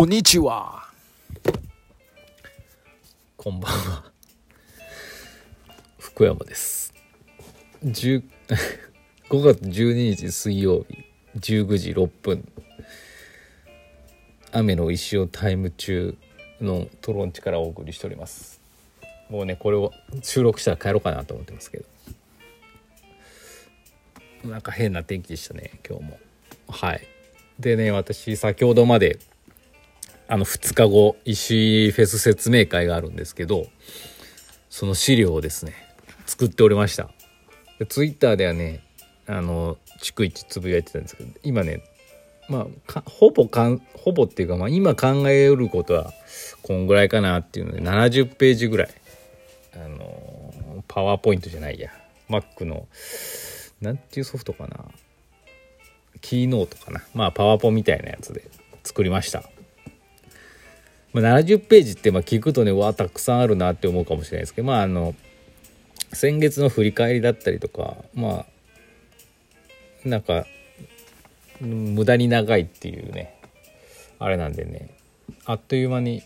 こんにちは。こんばんは。福山です。10 5 月12日水曜日19時6分。雨の石をタイム中のトロンチからお送りしております。もうね、これを収録したら帰ろうかなと思ってますけど。なんか変な天気でしたね、今日も。はい。でね、私、先ほどまであの2日後石フェス説明会があるんですけどその資料をですね作っておりました。ツイッターではねあの逐一つぶやいてたんですけど今ねまあほぼかんほぼっていうか、まあ、今考えうることはこんぐらいかなっていうので70ページぐらいあのパワーポイントじゃないや Mac のなんていうソフトかな？キーノートかな？まあパワポみたいなやつで作りました。まあ、70ページってまあ聞くとねわあたくさんあるなって思うかもしれないですけどまああの先月の振り返りだったりとかまあなんか無駄に長いっていうねあれなんでねあっという間に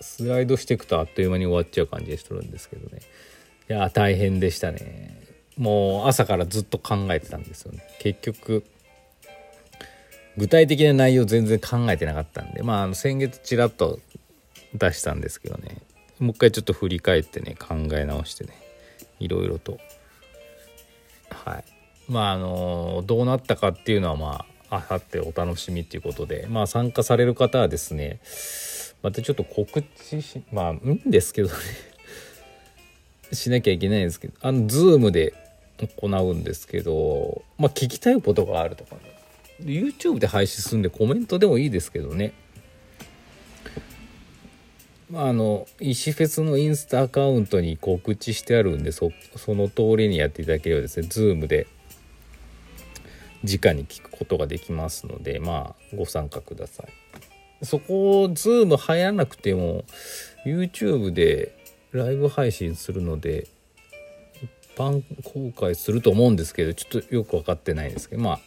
スライドしていくとあっという間に終わっちゃう感じがするんですけどね。いや大変でしたね。もう朝からずっと考えてたんですよね。結局具体的な内容全然考えてなかったんでまあの先月ちらっと出したんですけどね。もう一回ちょっと振り返ってね考え直してねいろいろと。はい。まああのどうなったかっていうのはまああさってお楽しみっていうことでまあ参加される方はですねまたちょっと告知しまあいいんですけどね。しなきゃいけないんですけどあのズームで行うんですけどまあ聞きたいことがあるとかね。YouTube で配信するんでコメントでもいいですけどね。まああの石フェスのインスタアカウントに告知してあるんでそその通りにやっていただければですね Zoom で直に聞くことができますのでまあご参加ください。そこを Zoom 入らなくても YouTube でライブ配信するので一般公開すると思うんですけどちょっとよく分かってないんですけどまあ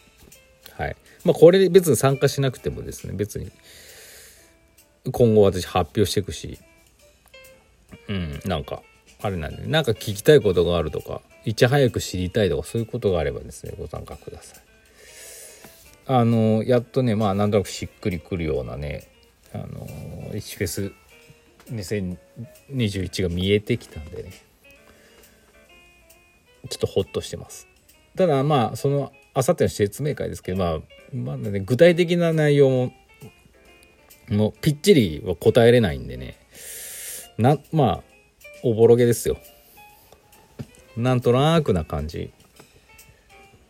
はい。まあこれ別に参加しなくてもですね別に今後私発表していくしうんなんかあれなんでなんか聞きたいことがあるとかいち早く知りたいとかそういうことがあればですねご参加ください。あのやっとねまあなんとなくしっくりくるようなねあの石フェス2021が見えてきたんでねちょっとホッとしてます。ただまあそのあさっての説明会ですけど、まあ、まだね、具体的な内容も、もうぴっちりは答えれないんでね、な、まあ、おぼろげですよ。なんとなくな感じ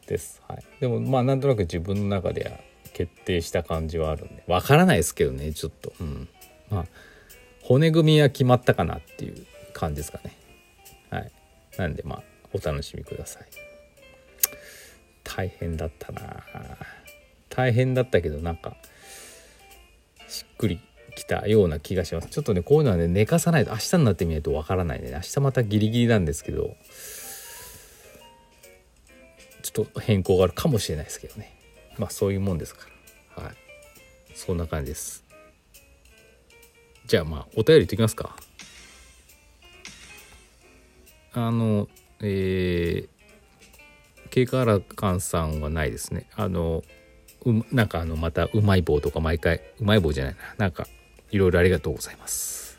です。はい。でも、まあ、なんとなく自分の中では決定した感じはあるんで、わからないですけどね、ちょっと。うん。まあ、骨組みは決まったかなっていう感じですかね。はい。なんで、まあ、お楽しみください。大変だったな。大変だったけどなんかしっくりきたような気がします。ちょっとねこういうのはね寝かさないと明日になってみないとわからないね。明日またギリギリなんですけどちょっと変更があるかもしれないですけどね。まあそういうもんですから。はい。そんな感じです。じゃあまあお便り言ってきますか。あのえーケイカーラカンさんはないですね。あの、うなんかあの、またうまい棒とか毎回、うまい棒じゃないな。なんか、いろいろありがとうございます。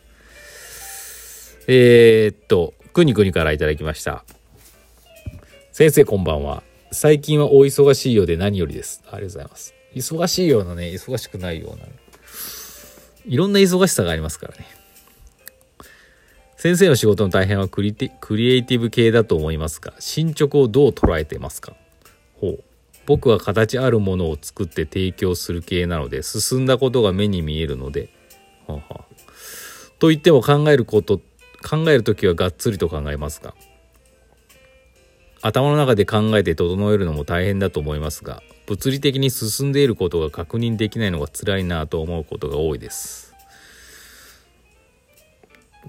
えー、っと、くにくにからいただきました。先生こんばんは。最近はお忙しいようで何よりです。ありがとうございます。忙しいようなね、忙しくないような。いろんな忙しさがありますからね。先生の仕事の大変はクリテクリエイティブ系だと思いますが進捗をどう捉えてますか？ほう。僕は形あるものを作って提供する系なので進んだことが目に見えるのでははと言っても考えること考える時はがっつりと考えますが頭の中で考えて整えるのも大変だと思いますが物理的に進んでいることが確認できないのが辛いなと思うことが多いです。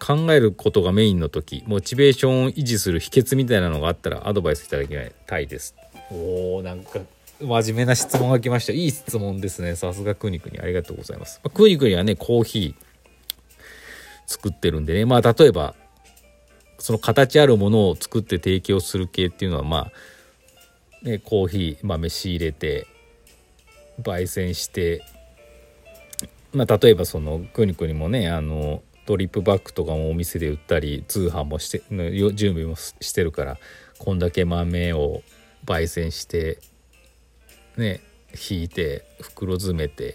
考えることがメインの時モチベーションを維持する秘訣みたいなのがあったらアドバイスいただきたいです。おーなんか真面目な質問が来ました。いい質問ですね。さすがくにくにありがとうございます、まあ、くにくにはねコーヒー作ってるんでね。まあ例えばその形あるものを作って提供する系っていうのはまあ、ね、コーヒー豆仕入れて焙煎してまあ例えばそのくにくにもねあのドリップバッグとかもお店で売ったり通販もして準備もしてるからこんだけ豆を焙煎してね引いて袋詰めて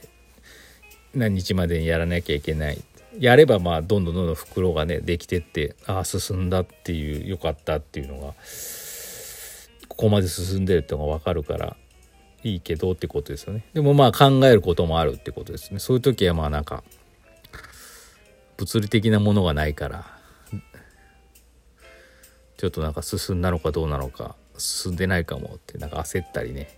何日までにやらなきゃいけない。やればまあどんどんどんどん袋がねできてってああ進んだっていうよかったっていうのがここまで進んでるっていうのが分かるからいいけどってことですよね。でもまあ考えることもあるってことですね。そういう時はまあなんか物理的なものがないからちょっとなんか進んだのかどうなのか進んでないかもってなんか焦ったりね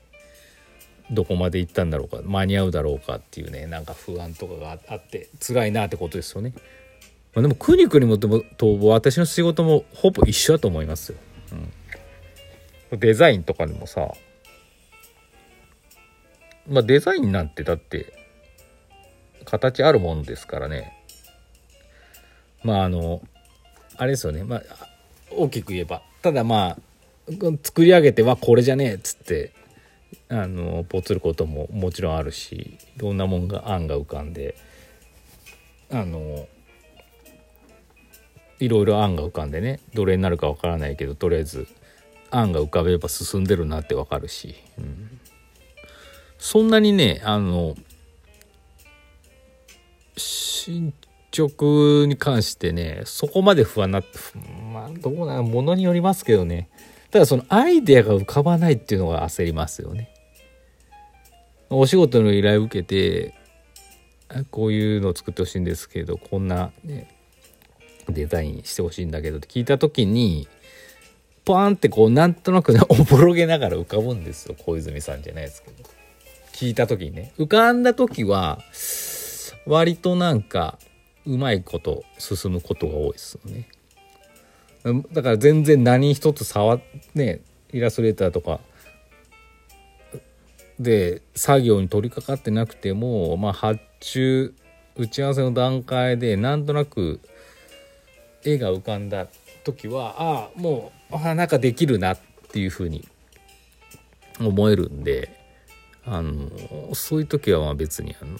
どこまで行ったんだろうか間に合うだろうかっていうねなんか不安とかがあって辛いなってことですよね。まあ、でもくにくにもと私の仕事もほぼ一緒だと思いますよ。うん、デザインとかでもさまあデザインなんてだって形あるものですからねまああのあれですよね。まあ大きく言えば。ただまあ作り上げてはこれじゃねえっつってあのぽつることももちろんあるしいろんなもんが案が浮かんであのいろいろ案が浮かんでねどれになるかわからないけどとりあえず案が浮かべれば進んでるなってわかるし、うん、そんなにねあの進捗に関してねそこまで不安なまあどうなものによりますけどね。ただそのアイデアが浮かばないっていうのが焦りますよね。お仕事の依頼を受けてこういうのを作ってほしいんですけどこんな、ね、デザインしてほしいんだけどって聞いた時にポーンってこうなんとなくね おぼろげながら浮かぶんですよ。小泉さんじゃないですけど。聞いた時にね。浮かんだ時は割となんかうまいこと進むことが多いですよね。だから全然何一つ触ねイラストレーターとかで作業に取り掛かってなくても、まあ、発注打ち合わせの段階でなんとなく絵が浮かんだ時はああもうあなんかできるなっていうふうに思えるんであのそういう時はまあ別にあの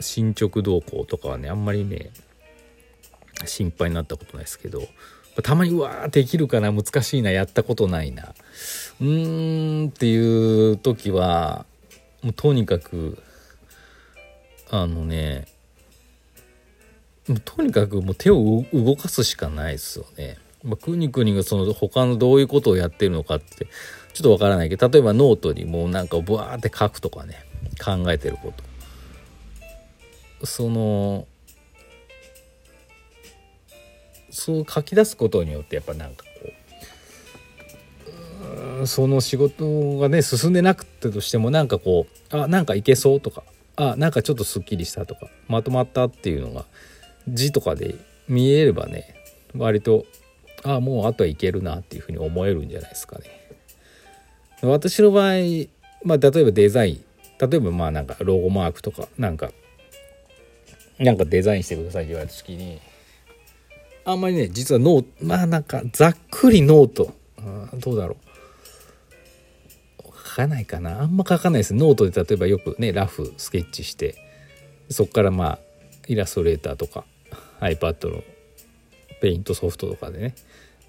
進捗動向とかはねあんまりね心配になったことないですけどたまにうわーできるかな難しいなやったことないなうーんっていう時はもうとにかくあのねとにかくもう手を動かすしかないですよね。まあ、くにくにがその他のどういうことをやってるのかってちょっとわからないけど例えばノートにもうなんかブワーって書くとかね考えてることそのそう書き出すことによってやっぱなんかこうその仕事がね進んでなくてとしてもなんかこうあなんかいけそうとかあなんかちょっとすっきりしたとかまとまったっていうのが字とかで見えればね割とあもうあとはいけるなっていうふうに思えるんじゃないですかね。私の場合、まあ、例えばデザイン例えばまあなんかロゴマークとかなんかなんかデザインしてくださいって言われた時にあんまりね実はノートまあなんかざっくりノート。どうだろう。書かないかな。あんま書かないです。ノートで例えばよくねラフスケッチしてそこからまあイラストレーターとか iPad のペイントソフトとかでね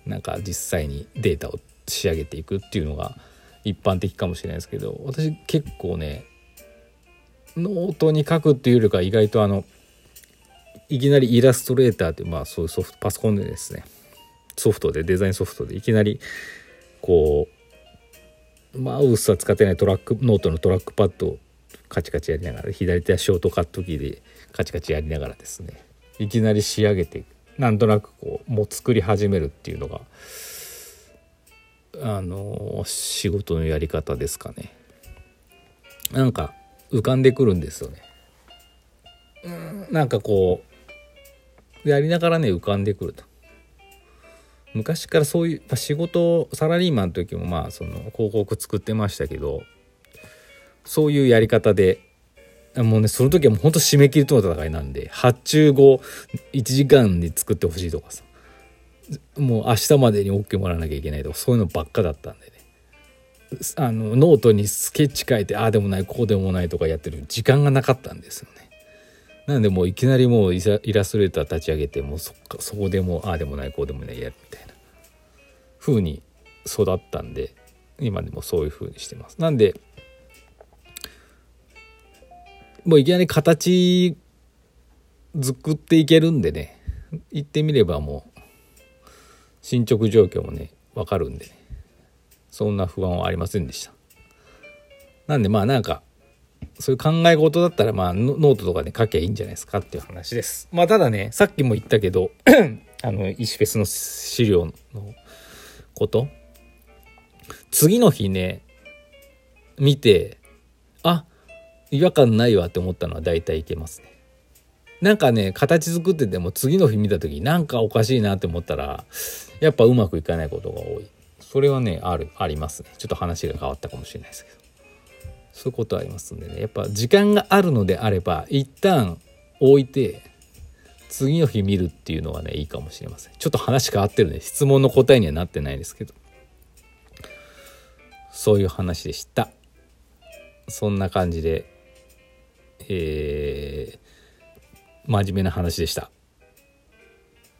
なんか実際にデータを仕上げていくっていうのが一般的かもしれないですけど私結構ねノートに書くっていうよりか意外とあのいきなりイラストレーターってまあそういうソフトパソコンでですね。ソフトでデザインソフトでいきなりこうマウスは使ってないトラックノートのトラックパッドをカチカチやりながら左手はショートカットキーでカチカチやりながらですね。いきなり仕上げてなんとなくこうもう作り始めるっていうのがあの仕事のやり方ですかね。なんか浮かんでくるんですよね。うんなんかこうやりながらね浮かんでくると昔からそういう、まあ、仕事サラリーマンの時もまあその広告作ってましたけどそういうやり方でもうねその時はもうほんと締め切りとの戦いなんで発注後1時間で作ってほしいとかさもう明日までに OK もらわなきゃいけないとかそういうのばっかだったんでねあのノートにスケッチ書いてああでもないこうでもないとかやってる時間がなかったんですよね。なんでもういきなりもうイラストレーター立ち上げてもうそそこでもああでもないこうでもないやるみたいな。風に育ったんで今でもそういう風にしてます。なんでもういきなり形作っていけるんでね行ってみればもう進捗状況もね分かるんでね。そんな不安はありませんでした。なんでまあなんかそういう考え事だったらまあノートとかで書きゃいいんじゃないですかっていう話です。まあただねさっきも言ったけど あの石フェスの資料のこと。次の日ね見てあ違和感ないわって思ったのは大体いけますね。なんかね形作ってても次の日見た時なんかおかしいなって思ったらやっぱうまくいかないことが多い。それはねあるありますね。ちょっと話が変わったかもしれないですけど。そういうことありますんでね。やっぱ時間があるのであれば一旦置いて次の日見るっていうのがねいいかもしれません。ちょっと話変わってるね質問の答えにはなってないですけど。そういう話でした。そんな感じでえー、真面目な話でした。